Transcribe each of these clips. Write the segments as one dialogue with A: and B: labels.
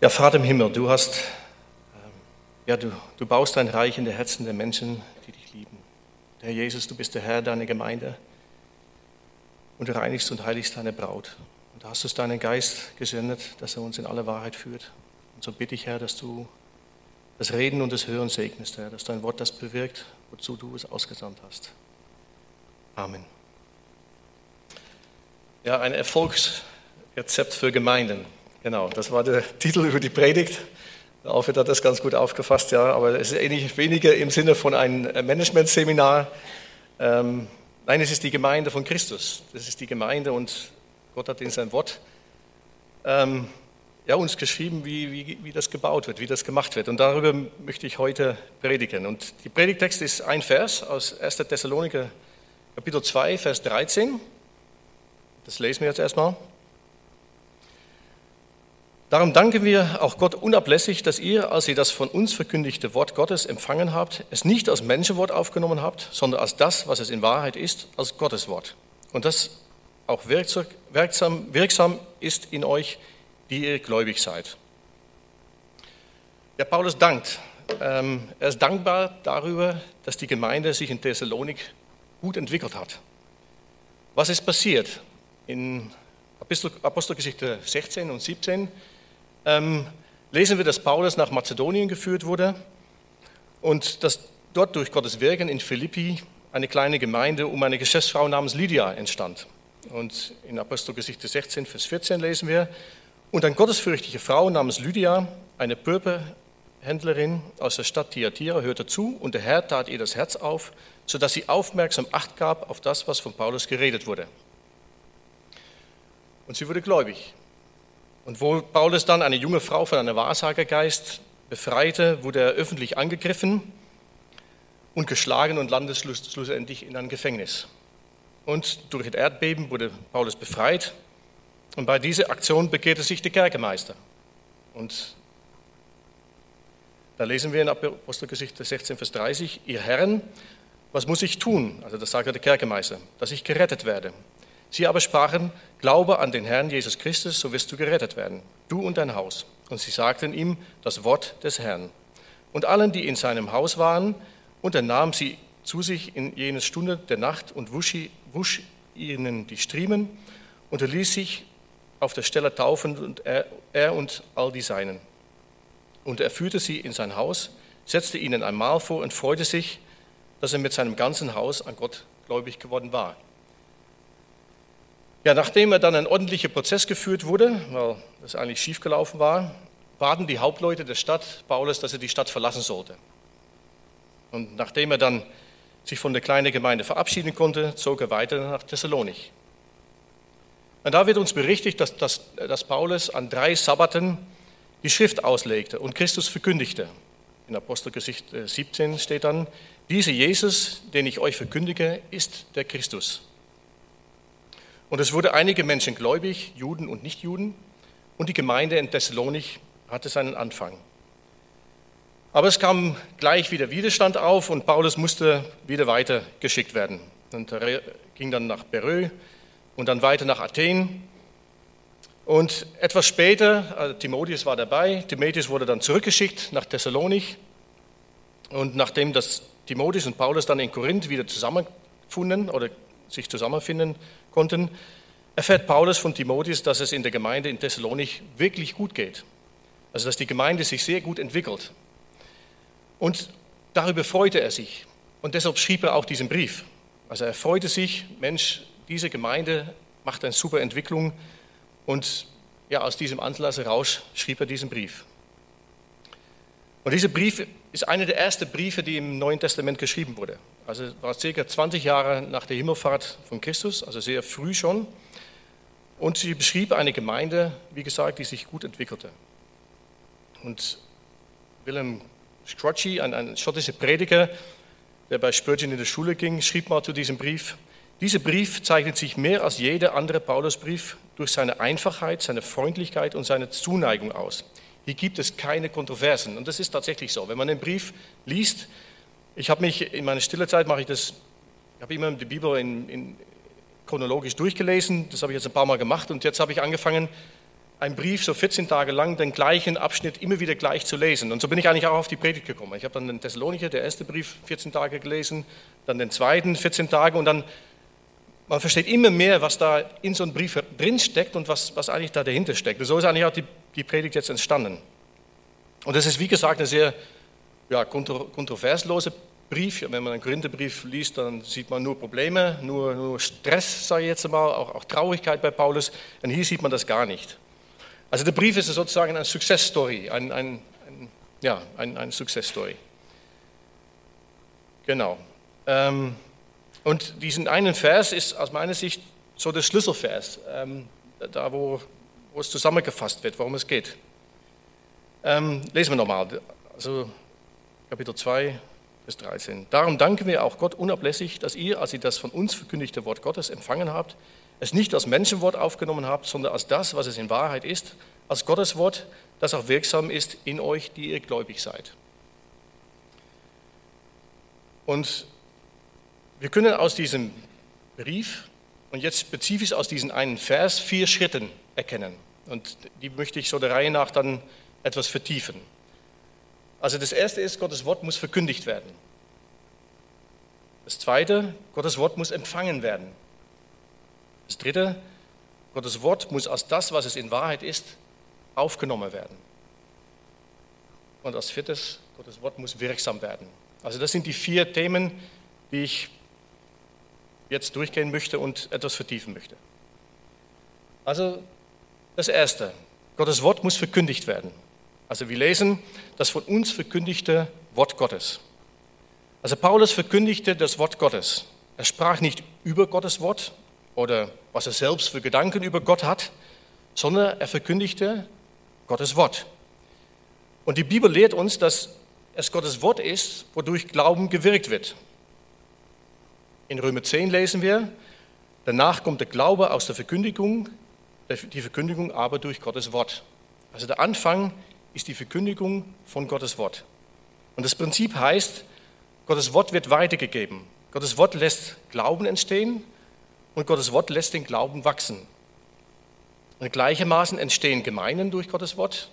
A: Ja, Vater im Himmel, du hast, ähm, ja, du, du baust dein Reich in die Herzen der Menschen, die dich lieben. Herr Jesus, du bist der Herr deiner Gemeinde und du reinigst und heiligst deine Braut. Und da hast du deinen Geist gesendet, dass er uns in alle Wahrheit führt. Und so bitte ich, Herr, dass du das Reden und das Hören segnest, Herr, dass dein Wort das bewirkt, wozu du es ausgesandt hast. Amen. Ja, ein Erfolgsrezept für Gemeinden. Genau, das war der Titel über die Predigt. Alfred hat das ganz gut aufgefasst, ja, aber es ist ähnlich weniger im Sinne von einem Managementseminar. Ähm, nein, es ist die Gemeinde von Christus. Das ist die Gemeinde und Gott hat in sein Wort ähm, ja, uns geschrieben, wie, wie, wie das gebaut wird, wie das gemacht wird. Und darüber möchte ich heute predigen. Und die Predigtext ist ein Vers aus 1. Thessaloniker Kapitel 2, Vers 13. Das lesen wir jetzt erstmal. Darum danken wir auch Gott unablässig, dass ihr, als ihr das von uns verkündigte Wort Gottes empfangen habt, es nicht als Menschenwort aufgenommen habt, sondern als das, was es in Wahrheit ist, als Gottes Wort. Und das auch wirksam, wirksam ist in euch, die ihr gläubig seid. Ja, Paulus dankt. Ähm, er ist dankbar darüber, dass die Gemeinde sich in Thessalonik gut entwickelt hat. Was ist passiert? In Apostelgeschichte 16 und 17 ähm, lesen wir, dass Paulus nach Mazedonien geführt wurde und dass dort durch Gottes Wirken in Philippi eine kleine Gemeinde um eine Geschäftsfrau namens Lydia entstand. Und in Apostelgeschichte 16, Vers 14 lesen wir, und eine gottesfürchtige Frau namens Lydia, eine Purpurhändlerin aus der Stadt Thyatira, hörte zu und der Herr tat ihr das Herz auf, sodass sie aufmerksam Acht gab auf das, was von Paulus geredet wurde. Und sie wurde gläubig. Und wo Paulus dann eine junge Frau von einem Wahrsagergeist befreite, wurde er öffentlich angegriffen und geschlagen und landete schlussendlich in ein Gefängnis. Und durch ein Erdbeben wurde Paulus befreit. Und bei dieser Aktion bekehrte sich der Kerkermeister. Und da lesen wir in Apostelgeschichte 16, Vers 30, ihr Herren, was muss ich tun? Also das sagte der Kerkermeister, dass ich gerettet werde. Sie aber sprachen, Glaube an den Herrn Jesus Christus, so wirst du gerettet werden, du und dein Haus. Und sie sagten ihm das Wort des Herrn. Und allen, die in seinem Haus waren, und er nahm sie zu sich in jener Stunde der Nacht und wusch, wusch ihnen die Striemen und er ließ sich auf der Stelle taufen, und er, er und all die Seinen. Und er führte sie in sein Haus, setzte ihnen ein Mahl vor und freute sich, dass er mit seinem ganzen Haus an Gott gläubig geworden war. Ja, nachdem er dann ein ordentlicher Prozess geführt wurde, weil das eigentlich schiefgelaufen war, baten die Hauptleute der Stadt Paulus, dass er die Stadt verlassen sollte. Und nachdem er dann sich von der kleinen Gemeinde verabschieden konnte, zog er weiter nach Thessalonik. Und da wird uns berichtet, dass, dass, dass Paulus an drei Sabbaten die Schrift auslegte und Christus verkündigte. In Apostelgeschichte 17 steht dann, dieser Jesus, den ich euch verkündige, ist der Christus. Und es wurde einige Menschen gläubig, Juden und Nichtjuden, und die Gemeinde in Thessalonik hatte seinen Anfang. Aber es kam gleich wieder Widerstand auf und Paulus musste wieder weiter geschickt werden. Und er ging dann nach Berö und dann weiter nach Athen. Und etwas später, also Timotheus war dabei, Timotheus wurde dann zurückgeschickt nach Thessalonik. Und nachdem das Timotheus und Paulus dann in Korinth wieder zusammengefunden oder sich zusammenfinden konnten, erfährt Paulus von Timotheus, dass es in der Gemeinde in Thessalonik wirklich gut geht. Also dass die Gemeinde sich sehr gut entwickelt. Und darüber freute er sich. Und deshalb schrieb er auch diesen Brief. Also er freute sich, Mensch, diese Gemeinde macht eine super Entwicklung. Und ja, aus diesem Anlass heraus schrieb er diesen Brief. Und dieser Brief ist einer der ersten Briefe, die im Neuen Testament geschrieben wurde. Also war circa 20 Jahre nach der Himmelfahrt von Christus, also sehr früh schon. Und sie beschrieb eine Gemeinde, wie gesagt, die sich gut entwickelte. Und Willem Scrotchy, ein, ein schottischer Prediger, der bei Spurgeon in der Schule ging, schrieb mal zu diesem Brief, dieser Brief zeichnet sich mehr als jeder andere Paulusbrief durch seine Einfachheit, seine Freundlichkeit und seine Zuneigung aus. Hier gibt es keine Kontroversen. Und das ist tatsächlich so. Wenn man den Brief liest, ich habe mich in meiner stille Zeit, mache ich das, ich habe immer die Bibel in, in, chronologisch durchgelesen, das habe ich jetzt ein paar Mal gemacht und jetzt habe ich angefangen, einen Brief so 14 Tage lang den gleichen Abschnitt immer wieder gleich zu lesen. Und so bin ich eigentlich auch auf die Predigt gekommen. Ich habe dann den Thessalonicher, der erste Brief, 14 Tage gelesen, dann den zweiten 14 Tage und dann, man versteht immer mehr, was da in so einem Brief drin steckt und was, was eigentlich da dahinter steckt. Und so ist eigentlich auch die, die Predigt jetzt entstanden. Und das ist, wie gesagt, eine sehr ja, kontro kontroverslose Brief. Wenn man einen Korintherbrief liest, dann sieht man nur Probleme, nur, nur Stress, sage ich jetzt mal, auch, auch Traurigkeit bei Paulus. Und hier sieht man das gar nicht. Also der Brief ist sozusagen eine Success Story, ein, ein, ein ja, ein, ein Success Story. Genau. Ähm, und diesen einen Vers ist aus meiner Sicht so der Schlüsselvers, ähm, da wo, wo es zusammengefasst wird, worum es geht. Ähm, lesen wir nochmal, also Kapitel 2, Vers 13. Darum danken wir auch Gott unablässig, dass ihr, als ihr das von uns verkündigte Wort Gottes empfangen habt, es nicht als Menschenwort aufgenommen habt, sondern als das, was es in Wahrheit ist, als Gottes Wort, das auch wirksam ist in euch, die ihr gläubig seid. Und wir können aus diesem Brief und jetzt spezifisch aus diesem einen Vers vier Schritten erkennen. Und die möchte ich so der Reihe nach dann etwas vertiefen. Also das erste ist, Gottes Wort muss verkündigt werden. Das zweite, Gottes Wort muss empfangen werden. Das dritte, Gottes Wort muss als das, was es in Wahrheit ist, aufgenommen werden. Und als viertes, Gottes Wort muss wirksam werden. Also das sind die vier Themen, die ich jetzt durchgehen möchte und etwas vertiefen möchte. Also das Erste, Gottes Wort muss verkündigt werden. Also wir lesen das von uns verkündigte Wort Gottes. Also Paulus verkündigte das Wort Gottes. Er sprach nicht über Gottes Wort, oder was er selbst für Gedanken über Gott hat, sondern er verkündigte Gottes Wort. Und die Bibel lehrt uns, dass es Gottes Wort ist, wodurch Glauben gewirkt wird. In Römer 10 lesen wir, danach kommt der Glaube aus der Verkündigung, die Verkündigung aber durch Gottes Wort. Also der Anfang ist die Verkündigung von Gottes Wort. Und das Prinzip heißt, Gottes Wort wird weitergegeben. Gottes Wort lässt Glauben entstehen und Gottes Wort lässt den Glauben wachsen. Und gleichermaßen entstehen Gemeinden durch Gottes Wort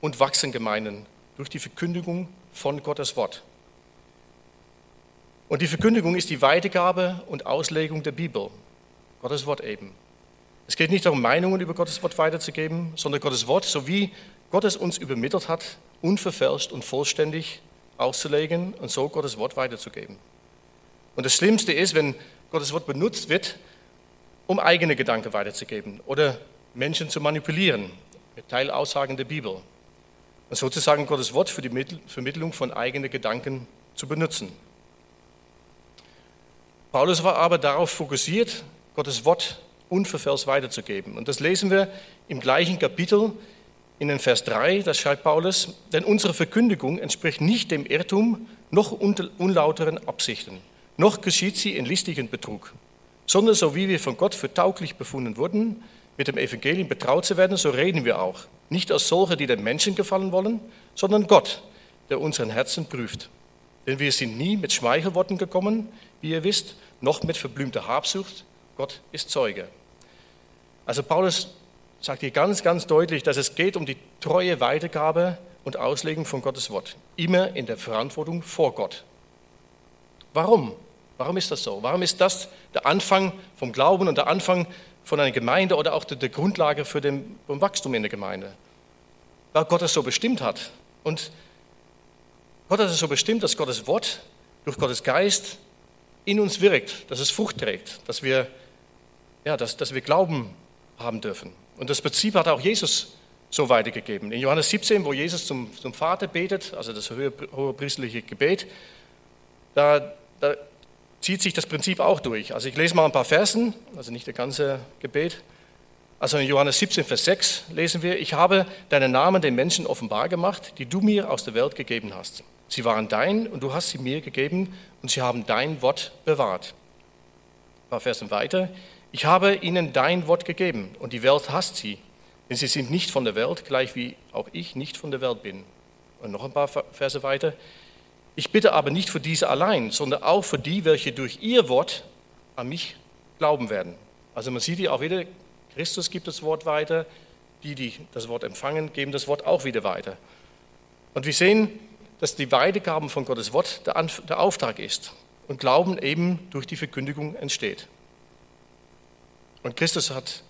A: und wachsen Gemeinden durch die Verkündigung von Gottes Wort. Und die Verkündigung ist die Weitergabe und Auslegung der Bibel, Gottes Wort eben. Es geht nicht darum, Meinungen über Gottes Wort weiterzugeben, sondern Gottes Wort, so wie Gott es uns übermittelt hat, unverfälscht und vollständig auszulegen und so Gottes Wort weiterzugeben. Und das Schlimmste ist, wenn Gottes Wort benutzt wird, um eigene Gedanken weiterzugeben oder Menschen zu manipulieren mit Teilaussagen der Bibel. Und sozusagen Gottes Wort für die Vermittlung von eigenen Gedanken zu benutzen. Paulus war aber darauf fokussiert, Gottes Wort unverfälscht weiterzugeben. Und das lesen wir im gleichen Kapitel in den Vers 3, da schreibt Paulus, denn unsere Verkündigung entspricht nicht dem Irrtum noch unlauteren Absichten noch geschieht sie in listigen Betrug, sondern so wie wir von Gott für tauglich befunden wurden, mit dem Evangelium betraut zu werden, so reden wir auch. Nicht als solche, die den Menschen gefallen wollen, sondern Gott, der unseren Herzen prüft. Denn wir sind nie mit Schmeichelworten gekommen, wie ihr wisst, noch mit verblümter Habsucht. Gott ist Zeuge. Also Paulus sagt hier ganz, ganz deutlich, dass es geht um die treue Weitergabe und Auslegung von Gottes Wort. Immer in der Verantwortung vor Gott. Warum? Warum ist das so? Warum ist das der Anfang vom Glauben und der Anfang von einer Gemeinde oder auch der Grundlage für den Wachstum in der Gemeinde? Weil Gott es so bestimmt hat. Und Gott hat es so bestimmt, dass Gottes Wort durch Gottes Geist in uns wirkt, dass es Frucht trägt, dass wir, ja, dass, dass wir Glauben haben dürfen. Und das Prinzip hat auch Jesus so weitergegeben. In Johannes 17, wo Jesus zum, zum Vater betet, also das hohe, hohe priestliche Gebet, da, da zieht sich das Prinzip auch durch. Also ich lese mal ein paar Versen, also nicht das ganze Gebet. Also in Johannes 17, Vers 6 lesen wir, ich habe deinen Namen den Menschen offenbar gemacht, die du mir aus der Welt gegeben hast. Sie waren dein und du hast sie mir gegeben und sie haben dein Wort bewahrt. Ein paar Versen weiter, ich habe ihnen dein Wort gegeben und die Welt hasst sie, denn sie sind nicht von der Welt, gleich wie auch ich nicht von der Welt bin. Und noch ein paar Verse weiter, ich bitte aber nicht für diese allein, sondern auch für die, welche durch ihr Wort an mich glauben werden. Also man sieht hier auch wieder, Christus gibt das Wort weiter, die, die das Wort empfangen, geben das Wort auch wieder weiter. Und wir sehen, dass die Weitergaben von Gottes Wort der Auftrag ist und Glauben eben durch die Verkündigung entsteht. Und Christus hat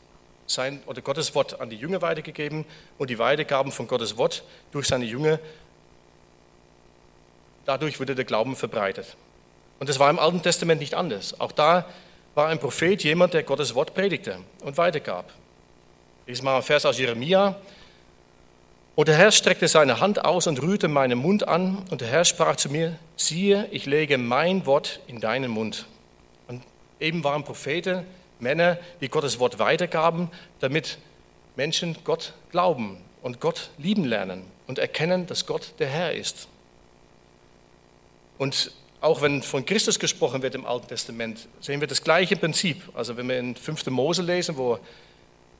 A: sein oder Gottes Wort an die Jünger weitergegeben und die Weitergaben von Gottes Wort durch seine Jünger. Dadurch wurde der Glauben verbreitet. Und das war im Alten Testament nicht anders. Auch da war ein Prophet jemand, der Gottes Wort predigte und weitergab. Lies mal ein Vers aus Jeremia. Und der Herr streckte seine Hand aus und rührte meinen Mund an. Und der Herr sprach zu mir, siehe, ich lege mein Wort in deinen Mund. Und eben waren Propheten, Männer, die Gottes Wort weitergaben, damit Menschen Gott glauben und Gott lieben lernen und erkennen, dass Gott der Herr ist. Und auch wenn von Christus gesprochen wird im Alten Testament, sehen wir das gleiche Prinzip. Also wenn wir in 5. Mose lesen, wo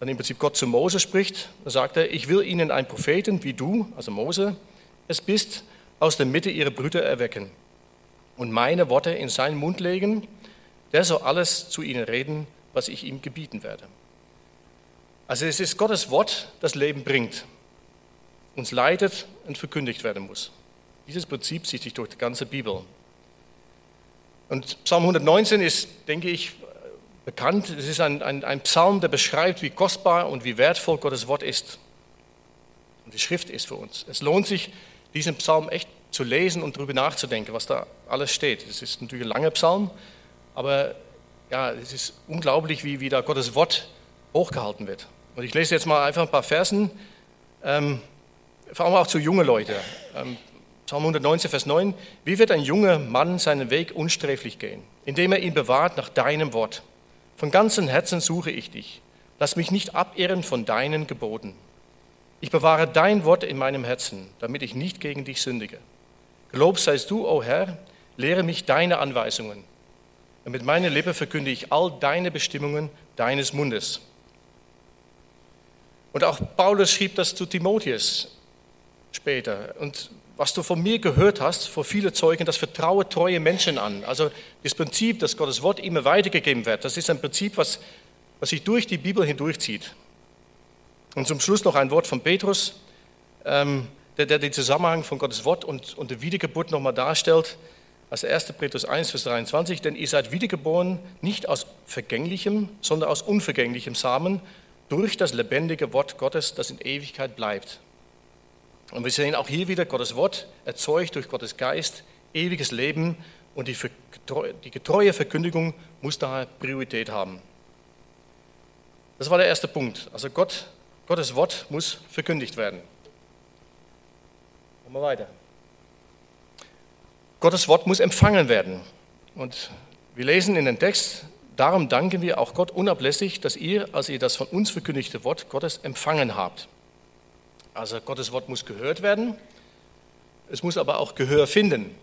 A: dann im Prinzip Gott zu Mose spricht, dann sagt er, ich will ihnen einen Propheten wie du, also Mose, es bist, aus der Mitte ihrer Brüder erwecken und meine Worte in seinen Mund legen, der soll alles zu ihnen reden, was ich ihm gebieten werde. Also es ist Gottes Wort, das Leben bringt, uns leitet und verkündigt werden muss. Dieses Prinzip zieht sich durch die ganze Bibel. Und Psalm 119 ist, denke ich, bekannt. Es ist ein, ein, ein Psalm, der beschreibt, wie kostbar und wie wertvoll Gottes Wort ist. Und die Schrift ist für uns. Es lohnt sich, diesen Psalm echt zu lesen und darüber nachzudenken, was da alles steht. Es ist natürlich ein langer Psalm, aber ja, es ist unglaublich, wie, wie da Gottes Wort hochgehalten wird. Und ich lese jetzt mal einfach ein paar Versen, ähm, vor allem auch zu jungen Leuten. Ähm, Psalm 119, Vers 9. Wie wird ein junger Mann seinen Weg unsträflich gehen, indem er ihn bewahrt nach deinem Wort? Von ganzem Herzen suche ich dich. Lass mich nicht abirren von deinen Geboten. Ich bewahre dein Wort in meinem Herzen, damit ich nicht gegen dich sündige. Gelobt seist du, o oh Herr, lehre mich deine Anweisungen. Und mit meiner Lippe verkünde ich all deine Bestimmungen deines Mundes. Und auch Paulus schrieb das zu Timotheus später. Und was du von mir gehört hast, vor viele Zeugen, das vertraue treue Menschen an. Also das Prinzip, dass Gottes Wort immer weitergegeben wird, das ist ein Prinzip, was, was sich durch die Bibel hindurchzieht. Und zum Schluss noch ein Wort von Petrus, ähm, der, der den Zusammenhang von Gottes Wort und, und der Wiedergeburt nochmal darstellt. Als 1. Petrus 1, Vers 23, denn ihr seid wiedergeboren nicht aus vergänglichem, sondern aus unvergänglichem Samen durch das lebendige Wort Gottes, das in Ewigkeit bleibt. Und wir sehen auch hier wieder Gottes Wort, erzeugt durch Gottes Geist, ewiges Leben und die, die getreue Verkündigung muss daher Priorität haben. Das war der erste Punkt. Also Gott, Gottes Wort muss verkündigt werden. Machen wir weiter. Gottes Wort muss empfangen werden. Und wir lesen in den Text, darum danken wir auch Gott unablässig, dass ihr, als ihr das von uns verkündigte Wort Gottes empfangen habt. Also Gottes Wort muss gehört werden, es muss aber auch Gehör finden.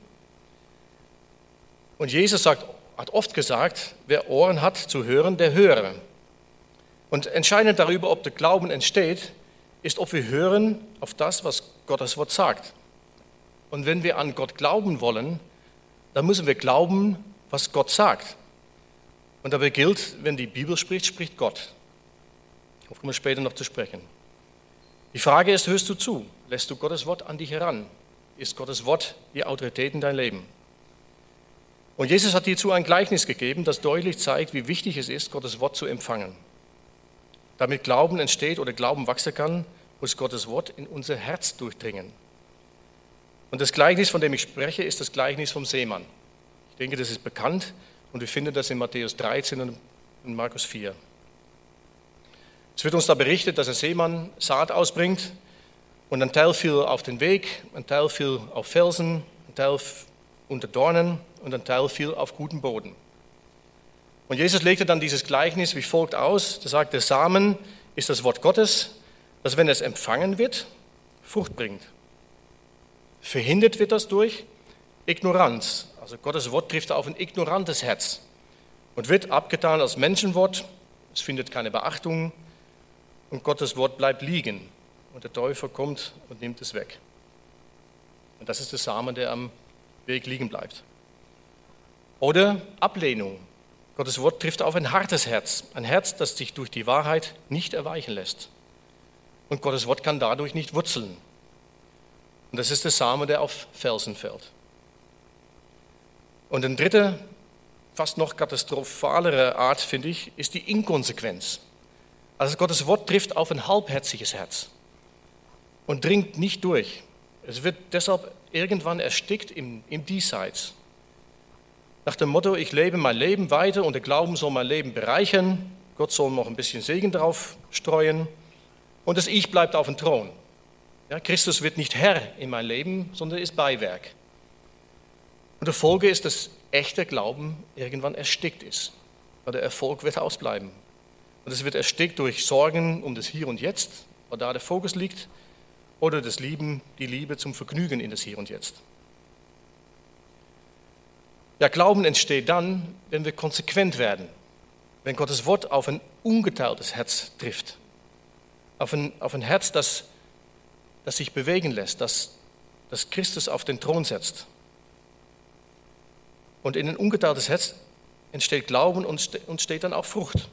A: Und Jesus sagt, hat oft gesagt, wer Ohren hat zu hören, der höre. Und entscheidend darüber, ob der Glauben entsteht, ist, ob wir hören auf das, was Gottes Wort sagt. Und wenn wir an Gott glauben wollen, dann müssen wir glauben, was Gott sagt. Und dabei gilt, wenn die Bibel spricht, spricht Gott. Darauf kommen wir später noch zu sprechen. Die Frage ist, hörst du zu? Lässt du Gottes Wort an dich heran? Ist Gottes Wort die Autorität in dein Leben? Und Jesus hat hierzu ein Gleichnis gegeben, das deutlich zeigt, wie wichtig es ist, Gottes Wort zu empfangen. Damit Glauben entsteht oder Glauben wachsen kann, muss Gottes Wort in unser Herz durchdringen. Und das Gleichnis, von dem ich spreche, ist das Gleichnis vom Seemann. Ich denke, das ist bekannt und wir finden das in Matthäus 13 und Markus 4. Es wird uns da berichtet, dass ein Seemann Saat ausbringt und ein Teil fiel auf den Weg, ein Teil fiel auf Felsen, ein Teil unter Dornen und ein Teil fiel auf guten Boden. Und Jesus legte dann dieses Gleichnis wie folgt aus. Er sagt, der Samen ist das Wort Gottes, das, wenn es empfangen wird, Frucht bringt. Verhindert wird das durch Ignoranz. Also Gottes Wort trifft auf ein ignorantes Herz und wird abgetan als Menschenwort. Es findet keine Beachtung, und Gottes Wort bleibt liegen und der Teufel kommt und nimmt es weg. Und das ist der Samen, der am Weg liegen bleibt. Oder Ablehnung. Gottes Wort trifft auf ein hartes Herz, ein Herz, das sich durch die Wahrheit nicht erweichen lässt. und Gottes Wort kann dadurch nicht wurzeln. Und das ist der Same, der auf Felsen fällt. Und ein dritte, fast noch katastrophalere Art, finde ich, ist die Inkonsequenz. Also Gottes Wort trifft auf ein halbherziges Herz und dringt nicht durch. Es wird deshalb irgendwann erstickt im, im Diesseits. Nach dem Motto, ich lebe mein Leben weiter und der Glauben soll mein Leben bereichern, Gott soll noch ein bisschen Segen drauf streuen und das Ich bleibt auf dem Thron. Ja, Christus wird nicht Herr in mein Leben, sondern ist Beiwerk. Und die Folge ist, dass echter Glauben irgendwann erstickt ist. Weil der Erfolg wird ausbleiben. Und es wird erstickt durch Sorgen um das Hier und Jetzt, weil da der Fokus liegt, oder das Lieben, die Liebe zum Vergnügen in das Hier und Jetzt. Ja, Glauben entsteht dann, wenn wir konsequent werden, wenn Gottes Wort auf ein ungeteiltes Herz trifft, auf ein, auf ein Herz, das, das sich bewegen lässt, das, das Christus auf den Thron setzt. Und in ein ungeteiltes Herz entsteht Glauben und steht dann auch Frucht.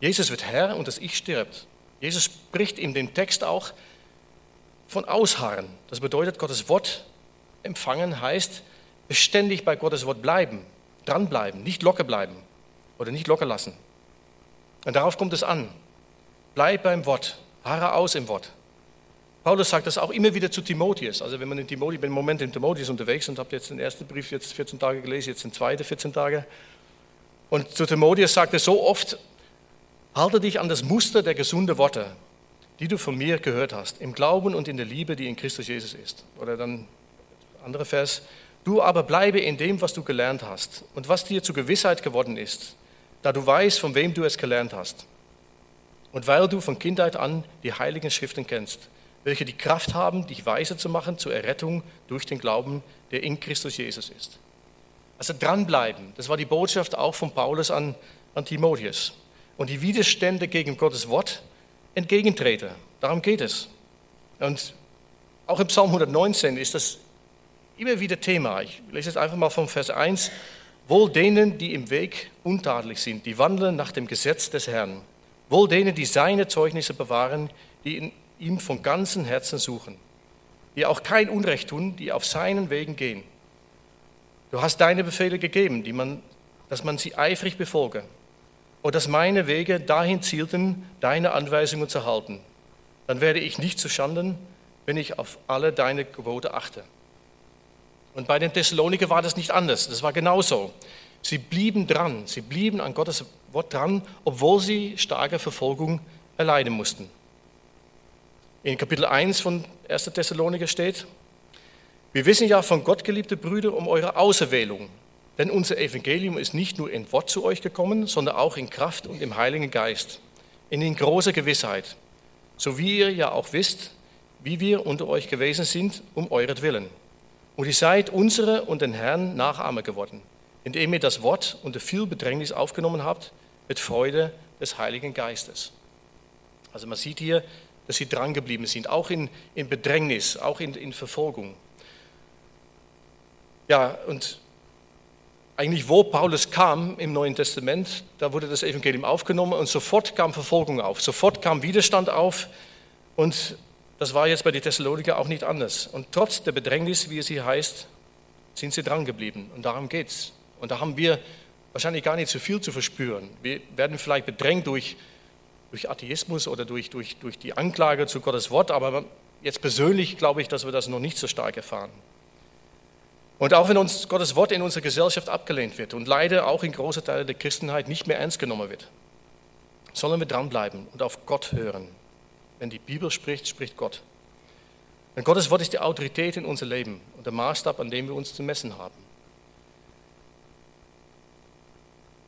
A: Jesus wird Herr und das Ich stirbt. Jesus spricht in dem Text auch von Ausharren. Das bedeutet, Gottes Wort empfangen heißt, beständig bei Gottes Wort bleiben, dranbleiben, nicht locker bleiben oder nicht locker lassen. Und darauf kommt es an. Bleib beim Wort, harre aus im Wort. Paulus sagt das auch immer wieder zu Timotheus. Also wenn man in Timotheus, bin im Moment in Timotheus unterwegs und habe jetzt den ersten Brief jetzt 14 Tage gelesen, jetzt den zweiten 14 Tage. Und zu Timotheus sagt er so oft, halte dich an das Muster der gesunden Worte, die du von mir gehört hast, im Glauben und in der Liebe, die in Christus Jesus ist. Oder dann andere Vers, du aber bleibe in dem, was du gelernt hast und was dir zur Gewissheit geworden ist, da du weißt, von wem du es gelernt hast. Und weil du von Kindheit an die heiligen Schriften kennst, welche die Kraft haben, dich weise zu machen zur Errettung durch den Glauben, der in Christus Jesus ist. Also dranbleiben, das war die Botschaft auch von Paulus an, an Timotheus. Und die Widerstände gegen Gottes Wort entgegentreten. Darum geht es. Und auch im Psalm 119 ist das immer wieder Thema. Ich lese jetzt einfach mal vom Vers 1. Wohl denen, die im Weg untadelig sind, die wandeln nach dem Gesetz des Herrn. Wohl denen, die seine Zeugnisse bewahren, die in ihm von ganzem Herzen suchen, die auch kein Unrecht tun, die auf seinen Wegen gehen. Du hast deine Befehle gegeben, die man, dass man sie eifrig befolge, und dass meine Wege dahin zielten, deine Anweisungen zu halten. Dann werde ich nicht zu Schanden, wenn ich auf alle deine Gebote achte. Und bei den Thessaloniker war das nicht anders. Das war genauso. Sie blieben dran, sie blieben an Gottes Wort dran, obwohl sie starke Verfolgung erleiden mussten. In Kapitel 1 von 1. Thessaloniker steht, wir wissen ja von Gott, geliebte Brüder, um eure Auserwählung. Denn unser Evangelium ist nicht nur in Wort zu euch gekommen, sondern auch in Kraft und im Heiligen Geist, in den großer Gewissheit, so wie ihr ja auch wisst, wie wir unter euch gewesen sind, um euretwillen. Und ihr seid unsere und den Herrn Nachahmer geworden, indem ihr das Wort unter viel Bedrängnis aufgenommen habt, mit Freude des Heiligen Geistes. Also man sieht hier, dass sie drangeblieben sind, auch in, in Bedrängnis, auch in, in Verfolgung. Ja, und eigentlich wo Paulus kam im Neuen Testament, da wurde das Evangelium aufgenommen und sofort kam Verfolgung auf, sofort kam Widerstand auf und das war jetzt bei den Thessaloniker auch nicht anders. Und trotz der Bedrängnis, wie es hier heißt, sind sie drangeblieben und darum geht's. Und da haben wir wahrscheinlich gar nicht so viel zu verspüren. Wir werden vielleicht bedrängt durch durch Atheismus oder durch, durch, durch die Anklage zu Gottes Wort, aber jetzt persönlich glaube ich, dass wir das noch nicht so stark erfahren. Und auch wenn uns Gottes Wort in unserer Gesellschaft abgelehnt wird und leider auch in großen Teilen der Christenheit nicht mehr ernst genommen wird, sollen wir dranbleiben und auf Gott hören. Wenn die Bibel spricht, spricht Gott. Denn Gottes Wort ist die Autorität in unser Leben und der Maßstab, an dem wir uns zu messen haben.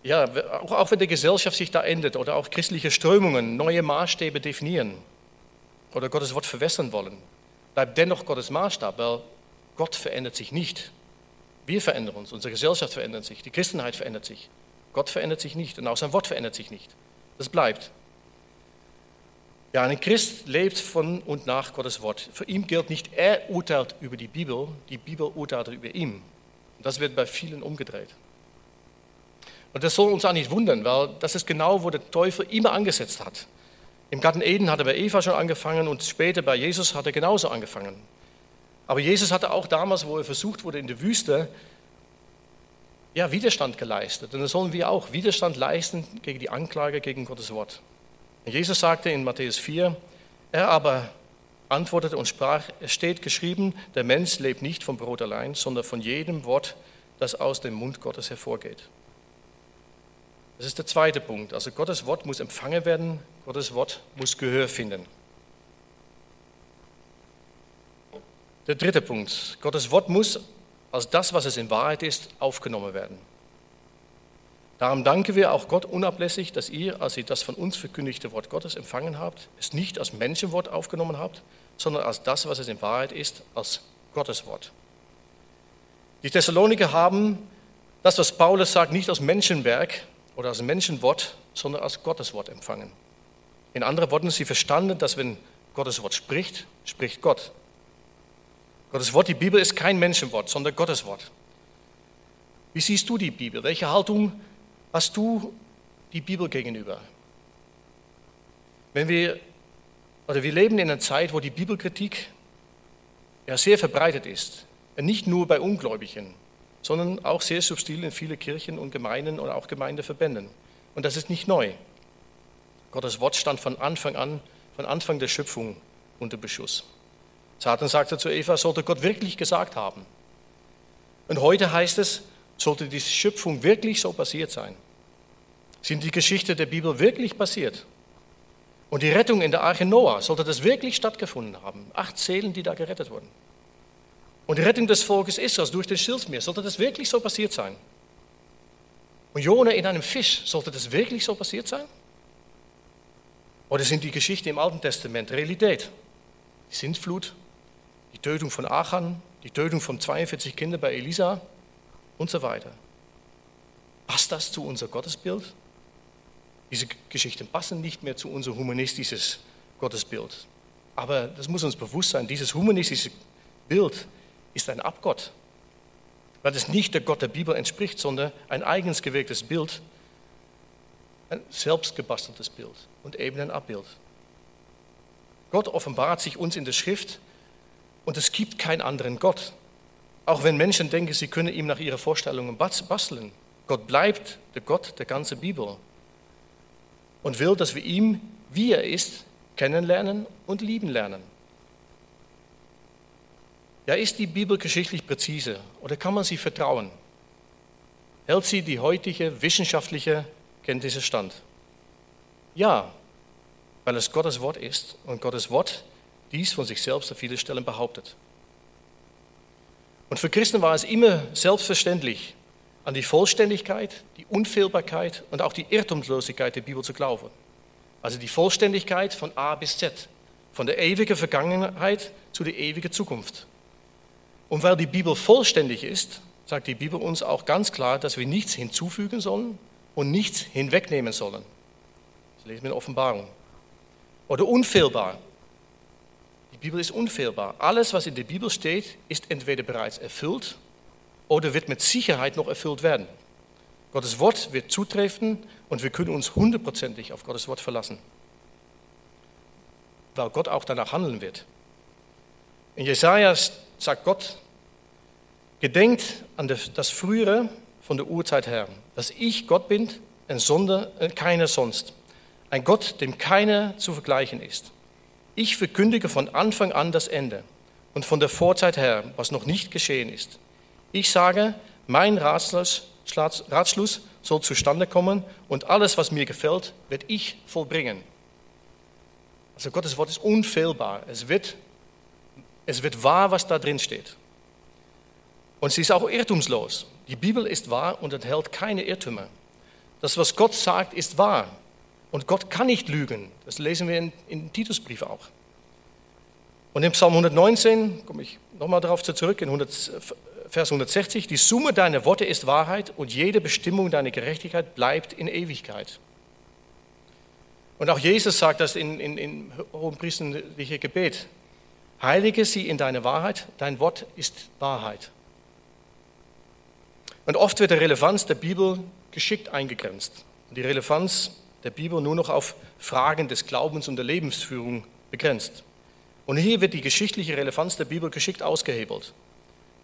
A: Ja, auch, auch wenn die Gesellschaft sich da ändert oder auch christliche Strömungen neue Maßstäbe definieren oder Gottes Wort verwässern wollen, bleibt dennoch Gottes Maßstab, weil Gott verändert sich nicht. Wir verändern uns, unsere Gesellschaft verändert sich, die Christenheit verändert sich. Gott verändert sich nicht und auch sein Wort verändert sich nicht. Das bleibt. Ja, ein Christ lebt von und nach Gottes Wort. Für ihn gilt nicht, er urteilt über die Bibel, die Bibel urteilt über ihn. Und das wird bei vielen umgedreht. Und das soll uns auch nicht wundern, weil das ist genau, wo der Teufel immer angesetzt hat. Im Garten Eden hat er bei Eva schon angefangen und später bei Jesus hat er genauso angefangen. Aber Jesus hatte auch damals, wo er versucht wurde in der Wüste, ja, Widerstand geleistet. Und da sollen wir auch Widerstand leisten gegen die Anklage gegen Gottes Wort. Jesus sagte in Matthäus 4, er aber antwortete und sprach, es steht geschrieben, der Mensch lebt nicht vom Brot allein, sondern von jedem Wort, das aus dem Mund Gottes hervorgeht. Das ist der zweite Punkt. Also Gottes Wort muss empfangen werden, Gottes Wort muss Gehör finden. Der dritte Punkt. Gottes Wort muss als das, was es in Wahrheit ist, aufgenommen werden. Darum danken wir auch Gott unablässig, dass ihr, als ihr das von uns verkündigte Wort Gottes empfangen habt, es nicht als Menschenwort aufgenommen habt, sondern als das, was es in Wahrheit ist, als Gottes Wort. Die Thessaloniker haben das, was Paulus sagt, nicht als Menschenwerk, oder als Menschenwort, sondern als Gotteswort empfangen. In anderen Worten, sie verstanden, dass wenn Gottes Wort spricht, spricht Gott. Gottes Wort, die Bibel ist kein Menschenwort, sondern Gottes Wort. Wie siehst du die Bibel? Welche Haltung hast du die Bibel gegenüber? Wenn wir, oder wir leben in einer Zeit, wo die Bibelkritik ja sehr verbreitet ist. nicht nur bei Ungläubigen, sondern auch sehr subtil in viele Kirchen und Gemeinden oder auch Gemeindeverbänden. Und das ist nicht neu. Gottes Wort stand von Anfang an, von Anfang der Schöpfung unter Beschuss. Satan sagte zu Eva, sollte Gott wirklich gesagt haben. Und heute heißt es, sollte die Schöpfung wirklich so passiert sein? Sind die Geschichte der Bibel wirklich passiert? Und die Rettung in der Arche Noah, sollte das wirklich stattgefunden haben? Acht Seelen, die da gerettet wurden. Und die Rettung des Volkes Israels durch den Schilfmeer, sollte das wirklich so passiert sein? Und Jona in einem Fisch, sollte das wirklich so passiert sein? Oder sind die Geschichten im Alten Testament Realität? Die Sintflut, die Tötung von Achan, die Tötung von 42 Kindern bei Elisa und so weiter. Passt das zu unser Gottesbild? Diese Geschichten passen nicht mehr zu unser humanistisches Gottesbild. Aber das muss uns bewusst sein, dieses humanistische Bild ist ein Abgott, weil es nicht der Gott der Bibel entspricht, sondern ein eigens gewähltes Bild, ein selbstgebasteltes Bild und eben ein Abbild. Gott offenbart sich uns in der Schrift und es gibt keinen anderen Gott. Auch wenn Menschen denken, sie können ihm nach ihren Vorstellungen basteln. Gott bleibt der Gott der ganzen Bibel und will, dass wir ihn, wie er ist, kennenlernen und lieben lernen. Ja, ist die Bibel geschichtlich präzise oder kann man sie vertrauen? Hält sie die heutige wissenschaftliche Kenntnisse stand? Ja, weil es Gottes Wort ist und Gottes Wort dies von sich selbst an vielen Stellen behauptet. Und für Christen war es immer selbstverständlich, an die Vollständigkeit, die Unfehlbarkeit und auch die Irrtumslosigkeit der Bibel zu glauben. Also die Vollständigkeit von A bis Z, von der ewigen Vergangenheit zu der ewigen Zukunft. Und weil die Bibel vollständig ist, sagt die Bibel uns auch ganz klar, dass wir nichts hinzufügen sollen und nichts hinwegnehmen sollen. Das lesen wir in Offenbarung. Oder unfehlbar. Die Bibel ist unfehlbar. Alles, was in der Bibel steht, ist entweder bereits erfüllt oder wird mit Sicherheit noch erfüllt werden. Gottes Wort wird zutreffen und wir können uns hundertprozentig auf Gottes Wort verlassen, weil Gott auch danach handeln wird. In Jesaja sagt Gott, gedenkt an das Frühere von der Urzeit her, dass ich Gott bin, ein Sonder, äh, keiner sonst. Ein Gott, dem keiner zu vergleichen ist. Ich verkündige von Anfang an das Ende und von der Vorzeit her, was noch nicht geschehen ist. Ich sage, mein Ratschluss, soll zustande kommen und alles, was mir gefällt, wird ich vollbringen. Also Gottes Wort ist unfehlbar. Es wird es wird wahr, was da drin steht. Und sie ist auch irrtumslos. Die Bibel ist wahr und enthält keine Irrtümer. Das, was Gott sagt, ist wahr. Und Gott kann nicht lügen. Das lesen wir in, in Titusbrief auch. Und im Psalm 119, komme ich nochmal darauf zurück, in 100, Vers 160, die Summe deiner Worte ist Wahrheit und jede Bestimmung deiner Gerechtigkeit bleibt in Ewigkeit. Und auch Jesus sagt das in, in, in hohenpriesterliche Gebet. Heilige sie in deine Wahrheit, dein Wort ist Wahrheit. Und oft wird die Relevanz der Bibel geschickt eingegrenzt. Die Relevanz der Bibel nur noch auf Fragen des Glaubens und der Lebensführung begrenzt. Und hier wird die geschichtliche Relevanz der Bibel geschickt ausgehebelt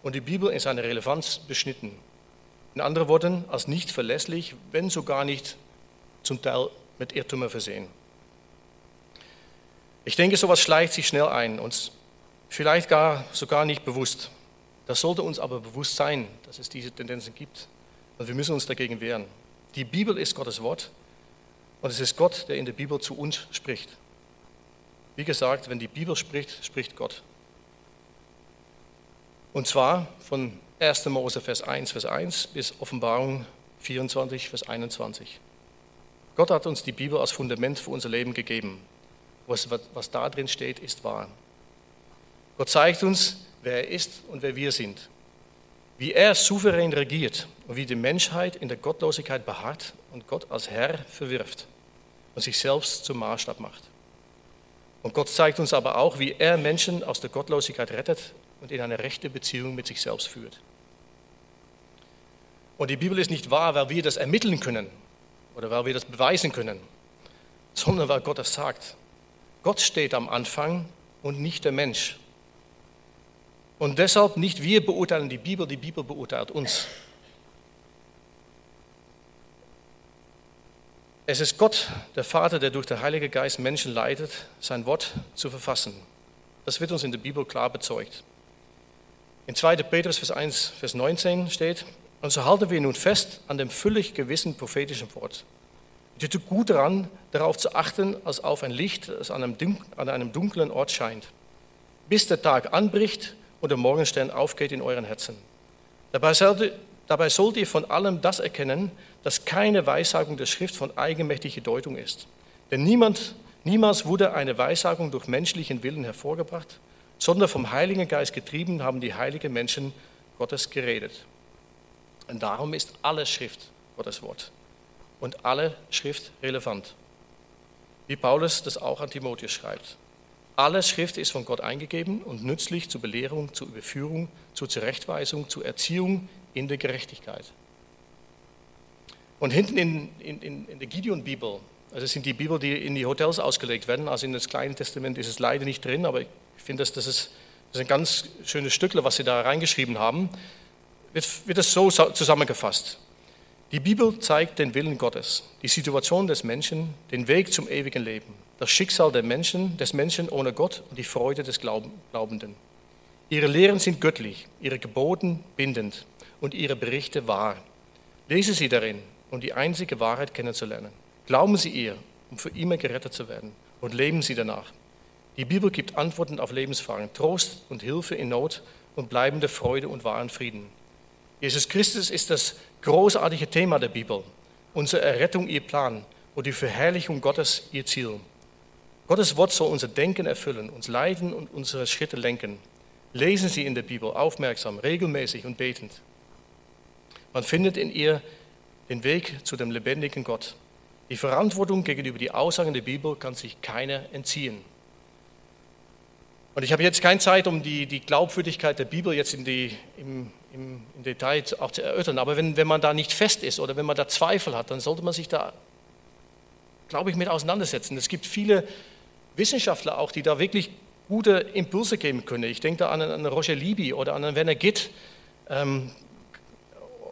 A: und die Bibel in seiner Relevanz beschnitten. In anderen Worten, als nicht verlässlich, wenn sogar nicht zum Teil mit Irrtümern versehen. Ich denke, sowas schleicht sich schnell ein, uns vielleicht gar sogar nicht bewusst. Das sollte uns aber bewusst sein, dass es diese Tendenzen gibt. Und wir müssen uns dagegen wehren. Die Bibel ist Gottes Wort und es ist Gott, der in der Bibel zu uns spricht. Wie gesagt, wenn die Bibel spricht, spricht Gott. Und zwar von 1. Mose Vers 1, Vers 1 bis Offenbarung 24, Vers 21. Gott hat uns die Bibel als Fundament für unser Leben gegeben. Was, was da drin steht, ist wahr. Gott zeigt uns, wer er ist und wer wir sind. Wie er souverän regiert und wie die Menschheit in der Gottlosigkeit beharrt und Gott als Herr verwirft und sich selbst zum Maßstab macht. Und Gott zeigt uns aber auch, wie er Menschen aus der Gottlosigkeit rettet und in eine rechte Beziehung mit sich selbst führt. Und die Bibel ist nicht wahr, weil wir das ermitteln können oder weil wir das beweisen können, sondern weil Gott das sagt. Gott steht am Anfang und nicht der Mensch. Und deshalb nicht wir beurteilen die Bibel, die Bibel beurteilt uns. Es ist Gott, der Vater, der durch den Heiligen Geist Menschen leitet, sein Wort zu verfassen. Das wird uns in der Bibel klar bezeugt. In 2. Petrus Vers 1, Vers 19 steht, und so halten wir nun fest an dem völlig gewissen prophetischen Wort. Wir tun gut daran, darauf zu achten, als auf ein Licht, das an einem, an einem dunklen Ort scheint, bis der Tag anbricht und der Morgenstern aufgeht in euren Herzen. Dabei sollt, dabei sollt ihr von allem das erkennen, dass keine Weissagung der Schrift von eigenmächtiger Deutung ist. Denn niemand, niemals wurde eine Weissagung durch menschlichen Willen hervorgebracht, sondern vom Heiligen Geist getrieben haben die heiligen Menschen Gottes geredet. Und darum ist alle Schrift Gottes Wort und alle Schrift relevant. Wie Paulus das auch an Timotheus schreibt. Alle Schrift ist von Gott eingegeben und nützlich zur Belehrung, zur Überführung, zur Zurechtweisung, zur Erziehung in der Gerechtigkeit. Und hinten in, in, in der Gideon-Bibel, also das sind die Bibel, die in die Hotels ausgelegt werden, also in das Kleine Testament ist es leider nicht drin, aber ich finde, das, das, ist, das ist ein ganz schönes Stückle, was sie da reingeschrieben haben, wird, wird es so zusammengefasst. Die Bibel zeigt den Willen Gottes, die Situation des Menschen, den Weg zum ewigen Leben, das Schicksal der Menschen, des Menschen ohne Gott und die Freude des Glaubenden. Ihre Lehren sind göttlich, ihre Geboten bindend und ihre Berichte wahr. Lese sie darin, um die einzige Wahrheit kennenzulernen. Glauben Sie ihr, um für immer gerettet zu werden und leben Sie danach. Die Bibel gibt Antworten auf Lebensfragen, Trost und Hilfe in Not und bleibende Freude und wahren Frieden. Jesus Christus ist das großartige Thema der Bibel, unsere Errettung ihr Plan und die Verherrlichung Gottes ihr Ziel. Gottes Wort soll unser Denken erfüllen, uns leiten und unsere Schritte lenken. Lesen Sie in der Bibel aufmerksam, regelmäßig und betend. Man findet in ihr den Weg zu dem lebendigen Gott. Die Verantwortung gegenüber die Aussagen der Bibel kann sich keiner entziehen. Und ich habe jetzt keine Zeit, um die, die Glaubwürdigkeit der Bibel jetzt in die, im, im, im Detail auch zu erörtern. Aber wenn, wenn man da nicht fest ist oder wenn man da Zweifel hat, dann sollte man sich da, glaube ich, mit auseinandersetzen. Es gibt viele Wissenschaftler auch, die da wirklich gute Impulse geben können. Ich denke da an, an Roger Libby oder an Werner Gitt. Ähm,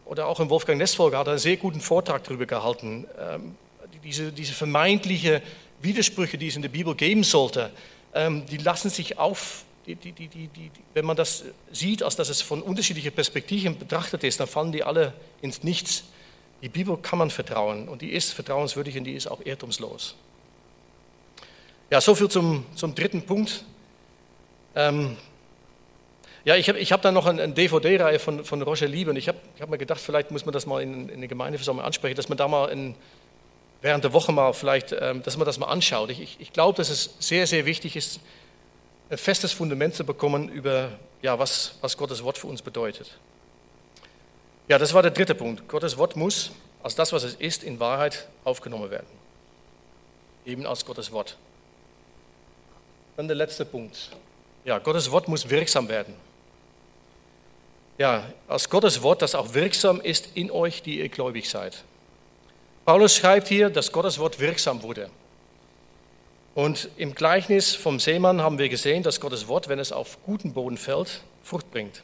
A: oder auch in Wolfgang Nestfolger hat einen sehr guten Vortrag darüber gehalten. Ähm, diese, diese vermeintliche Widersprüche, die es in der Bibel geben sollte, die lassen sich auf, die, die, die, wenn man das sieht, als dass es von unterschiedlichen Perspektiven betrachtet ist, dann fallen die alle ins Nichts. Die Bibel kann man vertrauen und die ist vertrauenswürdig und die ist auch irrtumslos. Ja, soviel zum, zum dritten Punkt. Ähm, ja, ich habe ich hab da noch eine, DVD-Reihe von, von Roger Liebe und ich habe ich hab mir gedacht, vielleicht muss man das mal in, in der Gemeindeversammlung ansprechen, dass man da mal in, während der Woche mal vielleicht, ähm, dass man das mal anschaut. Ich, ich, glaube, dass es sehr, sehr wichtig ist, ein festes Fundament zu bekommen über, ja, was, was Gottes Wort für uns bedeutet. Ja, das war der dritte Punkt. Gottes Wort muss als das, was es ist, in Wahrheit aufgenommen werden. Eben als Gottes Wort. Dann der letzte Punkt. Ja, Gottes Wort muss wirksam werden. Ja, als Gottes Wort, das auch wirksam ist in euch, die ihr gläubig seid. Paulus schreibt hier, dass Gottes Wort wirksam wurde. Und im Gleichnis vom Seemann haben wir gesehen, dass Gottes Wort, wenn es auf guten Boden fällt, Frucht bringt.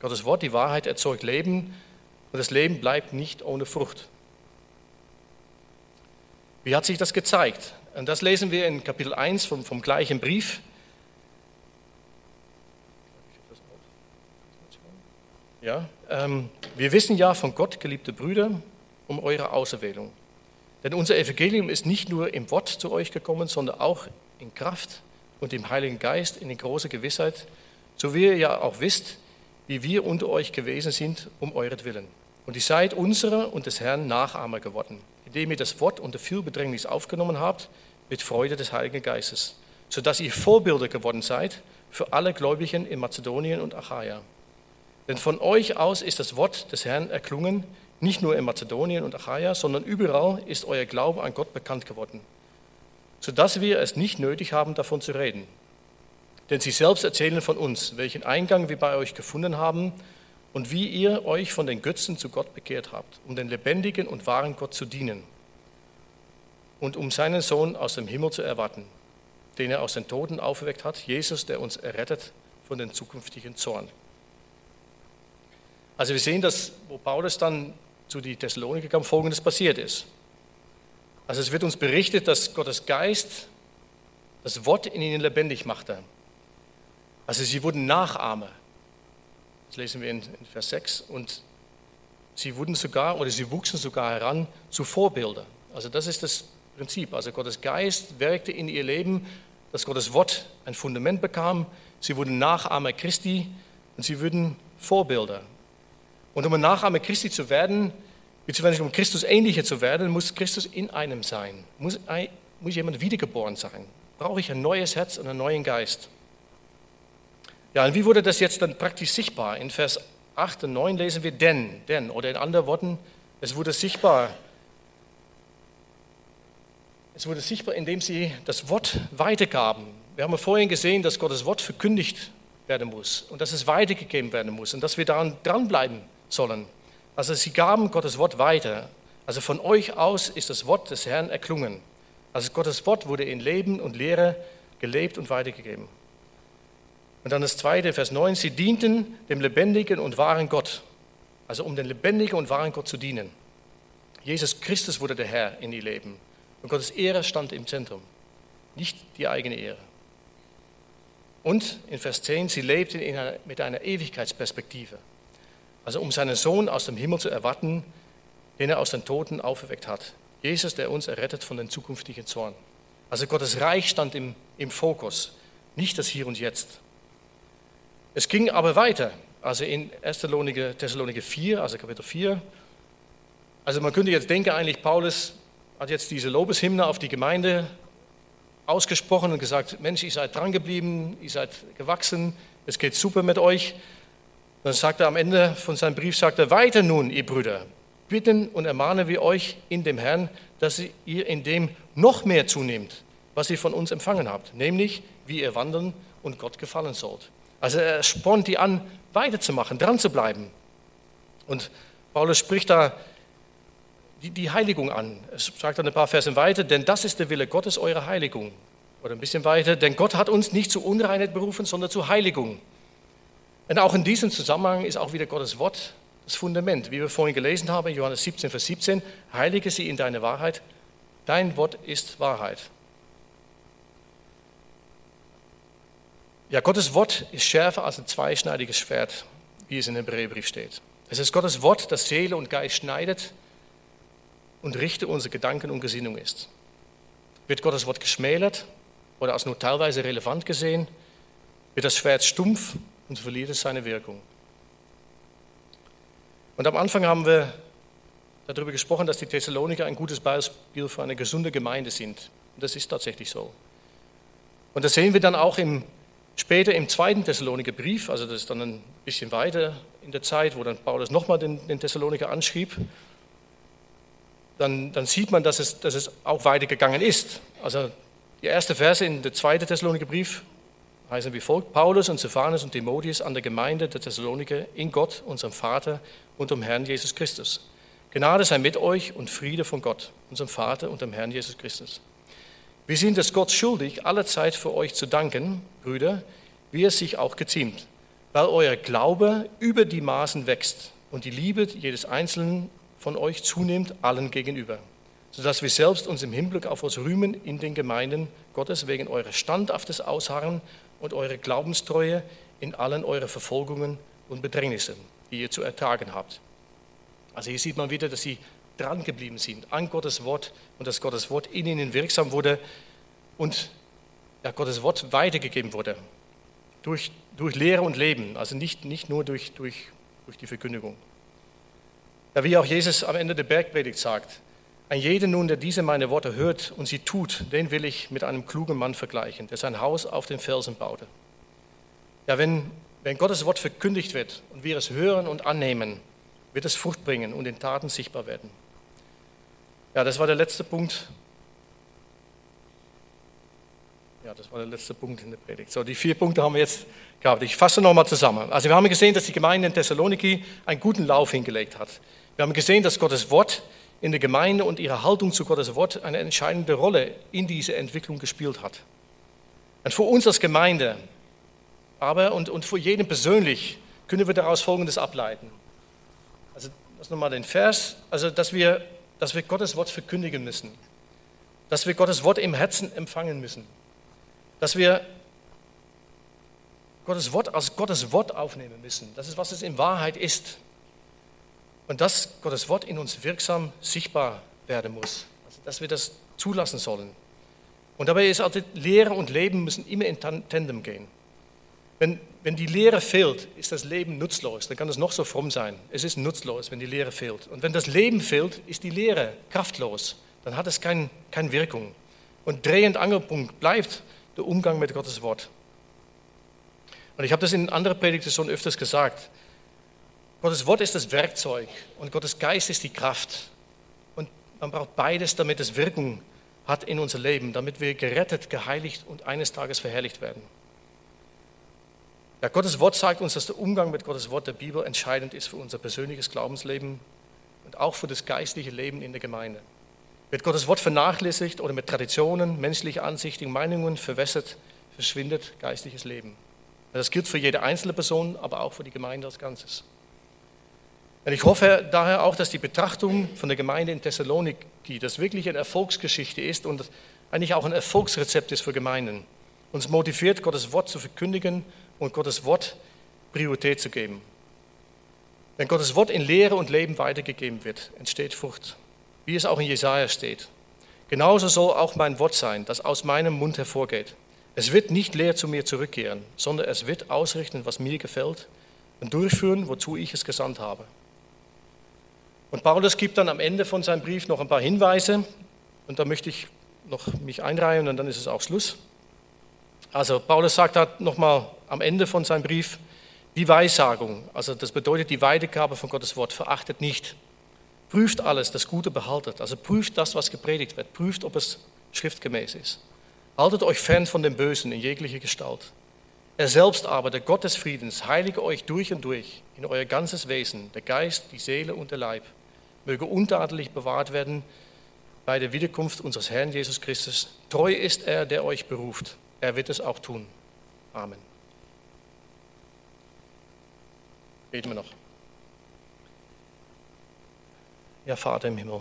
A: Gottes Wort, die Wahrheit erzeugt Leben und das Leben bleibt nicht ohne Frucht. Wie hat sich das gezeigt? Und das lesen wir in Kapitel 1 vom, vom gleichen Brief. Ja, ähm, wir wissen ja von Gott, geliebte Brüder, um eure Auserwählung. Denn unser Evangelium ist nicht nur im Wort zu euch gekommen, sondern auch in Kraft und im Heiligen Geist in die große Gewissheit, so wie ihr ja auch wisst, wie wir unter euch gewesen sind, um euretwillen. Und ihr seid unserer und des Herrn Nachahmer geworden, indem ihr das Wort unter viel Bedrängnis aufgenommen habt, mit Freude des Heiligen Geistes, sodass ihr Vorbilder geworden seid für alle Gläubigen in Mazedonien und Achaia. Denn von euch aus ist das Wort des Herrn erklungen, nicht nur in Mazedonien und Achaia, sondern überall ist euer Glaube an Gott bekannt geworden, sodass wir es nicht nötig haben, davon zu reden. Denn sie selbst erzählen von uns, welchen Eingang wir bei euch gefunden haben und wie ihr euch von den Götzen zu Gott bekehrt habt, um den lebendigen und wahren Gott zu dienen und um seinen Sohn aus dem Himmel zu erwarten, den er aus den Toten auferweckt hat, Jesus, der uns errettet von den zukünftigen Zorn. Also wir sehen, dass, wo Paulus dann zu Thessaloniker kam, Folgendes passiert ist. Also es wird uns berichtet, dass Gottes Geist das Wort in ihnen lebendig machte. Also sie wurden Nachahmer. Das lesen wir in, in Vers 6. Und sie wurden sogar, oder sie wuchsen sogar heran zu Vorbildern. Also das ist das Prinzip. Also Gottes Geist wirkte in ihr Leben, dass Gottes Wort ein Fundament bekam. Sie wurden Nachahmer Christi und sie wurden Vorbilder. Und um ein Nachahmer Christi zu werden, beziehungsweise um Christus ähnlicher zu werden, muss Christus in einem sein. Muss, muss jemand wiedergeboren sein. Brauche ich ein neues Herz und einen neuen Geist. Ja, und wie wurde das jetzt dann praktisch sichtbar? In Vers 8 und 9 lesen wir denn, denn, oder in anderen Worten, es wurde sichtbar. Es wurde sichtbar, indem sie das Wort weitergaben. Wir haben ja vorhin gesehen, dass Gottes Wort verkündigt werden muss und dass es weitergegeben werden muss und dass wir daran dranbleiben sollen. Also sie gaben Gottes Wort weiter. Also von euch aus ist das Wort des Herrn erklungen. Also Gottes Wort wurde in Leben und Lehre gelebt und weitergegeben. Und dann das zweite, Vers 9, sie dienten dem lebendigen und wahren Gott. Also um den lebendigen und wahren Gott zu dienen. Jesus Christus wurde der Herr in ihr Leben. Und Gottes Ehre stand im Zentrum, nicht die eigene Ehre. Und in Vers 10, sie lebten einer, mit einer Ewigkeitsperspektive. Also um seinen Sohn aus dem Himmel zu erwarten, den er aus den Toten auferweckt hat. Jesus, der uns errettet von den zukünftigen Zorn. Also Gottes Reich stand im, im Fokus, nicht das Hier und Jetzt. Es ging aber weiter. Also in 1. Thessaloniker 4, also Kapitel 4. Also man könnte jetzt denken, eigentlich Paulus hat jetzt diese Lobeshymne auf die Gemeinde ausgesprochen und gesagt, Mensch, ihr seid drangeblieben, ihr seid gewachsen, es geht super mit euch. Dann sagt er am Ende von seinem Brief, sagt er, weiter nun, ihr Brüder, bitten und ermahnen wir euch in dem Herrn, dass ihr in dem noch mehr zunehmt, was ihr von uns empfangen habt, nämlich wie ihr wandern und Gott gefallen sollt. Also er spornt die an, weiterzumachen, dran zu bleiben. Und Paulus spricht da die, die Heiligung an. Er sagt dann ein paar Versen weiter, denn das ist der Wille Gottes, eure Heiligung. Oder ein bisschen weiter, denn Gott hat uns nicht zu Unreinheit berufen, sondern zu Heiligung. Und auch in diesem Zusammenhang ist auch wieder Gottes Wort das Fundament. Wie wir vorhin gelesen haben, Johannes 17, Vers 17, heilige sie in deine Wahrheit. Dein Wort ist Wahrheit. Ja, Gottes Wort ist schärfer als ein zweischneidiges Schwert, wie es in dem Hebräerbrief steht. Es ist Gottes Wort, das Seele und Geist schneidet und Richter unsere Gedanken und Gesinnung ist. Wird Gottes Wort geschmälert oder als nur teilweise relevant gesehen, wird das Schwert stumpf und verliert es seine Wirkung. Und am Anfang haben wir darüber gesprochen, dass die Thessaloniker ein gutes Beispiel für eine gesunde Gemeinde sind. Und das ist tatsächlich so. Und das sehen wir dann auch im Später im zweiten Thessaloniker Brief, also das ist dann ein bisschen weiter in der Zeit, wo dann Paulus nochmal den, den Thessaloniker anschrieb, dann, dann, sieht man, dass es, dass es auch weitergegangen ist. Also die erste Verse in der zweiten Thessaloniker Brief heißen wie folgt: Paulus und Stephanus und Timotheus an der Gemeinde der Thessaloniker in Gott, unserem Vater und dem Herrn Jesus Christus. Gnade sei mit euch und Friede von Gott, unserem Vater und dem Herrn Jesus Christus. Wir sind es Gott schuldig, alle Zeit für euch zu danken, Brüder, wie es sich auch geziemt, weil euer Glaube über die Maßen wächst und die Liebe jedes Einzelnen von euch zunimmt allen gegenüber, sodass wir selbst uns im Hinblick auf uns rühmen in den Gemeinden Gottes wegen eurer standhaftes Ausharren und eurer Glaubenstreue in allen euren Verfolgungen und Bedrängnissen, die ihr zu ertragen habt. Also hier sieht man wieder, dass sie dran geblieben sind an Gottes Wort und dass Gottes Wort in ihnen wirksam wurde und ja, Gottes Wort weitergegeben wurde. Durch, durch Lehre und Leben, also nicht, nicht nur durch, durch, durch die Verkündigung. Ja, wie auch Jesus am Ende der Bergpredigt sagt, ein jeder nun, der diese meine Worte hört und sie tut, den will ich mit einem klugen Mann vergleichen, der sein Haus auf den Felsen baute. Ja, wenn, wenn Gottes Wort verkündigt wird und wir es hören und annehmen, wird es Frucht bringen und in Taten sichtbar werden. Ja, das war der letzte Punkt. Ja, das war der letzte Punkt in der Predigt. So, die vier Punkte haben wir jetzt gehabt. Ich fasse nochmal zusammen. Also wir haben gesehen, dass die Gemeinde in Thessaloniki einen guten Lauf hingelegt hat. Wir haben gesehen, dass Gottes Wort in der Gemeinde und ihre Haltung zu Gottes Wort eine entscheidende Rolle in dieser Entwicklung gespielt hat. Und für uns als Gemeinde, aber und, und für jeden persönlich, können wir daraus Folgendes ableiten. Also, das nochmal den Vers, also dass wir, dass wir Gottes Wort verkündigen müssen, dass wir Gottes Wort im Herzen empfangen müssen, dass wir Gottes Wort als Gottes Wort aufnehmen müssen. Das ist, was es in Wahrheit ist. Und dass Gottes Wort in uns wirksam sichtbar werden muss. Also, dass wir das zulassen sollen. Und dabei ist also Lehre und Leben müssen immer in Tandem gehen. Wenn, wenn die Lehre fehlt, ist das Leben nutzlos. Dann kann es noch so fromm sein. Es ist nutzlos, wenn die Lehre fehlt. Und wenn das Leben fehlt, ist die Lehre kraftlos. Dann hat es kein, keine Wirkung. Und drehend Angelpunkt bleibt der Umgang mit Gottes Wort. Und ich habe das in anderen Predigten schon öfters gesagt. Gottes Wort ist das Werkzeug und Gottes Geist ist die Kraft. Und man braucht beides, damit es Wirkung hat in unser Leben, damit wir gerettet, geheiligt und eines Tages verherrlicht werden. Ja, Gottes Wort sagt uns, dass der Umgang mit Gottes Wort der Bibel entscheidend ist für unser persönliches Glaubensleben und auch für das geistliche Leben in der Gemeinde. Wird Gottes Wort vernachlässigt oder mit Traditionen, menschliche Ansichten, Meinungen verwässert, verschwindet geistliches Leben. Das gilt für jede einzelne Person, aber auch für die Gemeinde als Ganzes. Und ich hoffe daher auch, dass die Betrachtung von der Gemeinde in Thessaloniki, das wirklich eine Erfolgsgeschichte ist und eigentlich auch ein Erfolgsrezept ist für Gemeinden, uns motiviert, Gottes Wort zu verkündigen und Gottes Wort Priorität zu geben. Wenn Gottes Wort in Lehre und Leben weitergegeben wird, entsteht Frucht, wie es auch in Jesaja steht. Genauso soll auch mein Wort sein, das aus meinem Mund hervorgeht. Es wird nicht leer zu mir zurückkehren, sondern es wird ausrichten, was mir gefällt und durchführen, wozu ich es gesandt habe. Und Paulus gibt dann am Ende von seinem Brief noch ein paar Hinweise und da möchte ich noch mich einreihen und dann ist es auch Schluss. Also Paulus sagt da nochmal am Ende von seinem Brief, die Weissagung, also das bedeutet die Weitergabe von Gottes Wort, verachtet nicht. Prüft alles, das Gute behaltet. Also prüft das, was gepredigt wird. Prüft, ob es schriftgemäß ist. Haltet euch fern von dem Bösen in jeglicher Gestalt. Er selbst aber, der Gott des Friedens, heilige euch durch und durch in euer ganzes Wesen, der Geist, die Seele und der Leib, möge untadelig bewahrt werden bei der Wiederkunft unseres Herrn Jesus Christus. Treu ist er, der euch beruft er wird es auch tun. Amen. Beten wir noch. Ja, Vater im Himmel,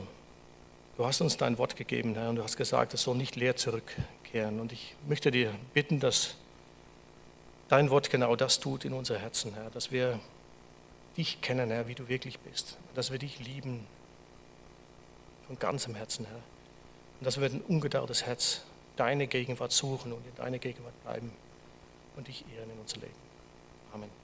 A: du hast uns dein Wort gegeben, Herr, und du hast gesagt, es soll nicht leer zurückkehren. Und ich möchte dir bitten, dass dein Wort genau das tut in unser Herzen, Herr, dass wir dich kennen, Herr, wie du wirklich bist, dass wir dich lieben von ganzem Herzen, Herr, und dass wir ein ungedauertes Herz deine Gegenwart suchen und in deine Gegenwart bleiben und dich ehren in unser Leben. Amen.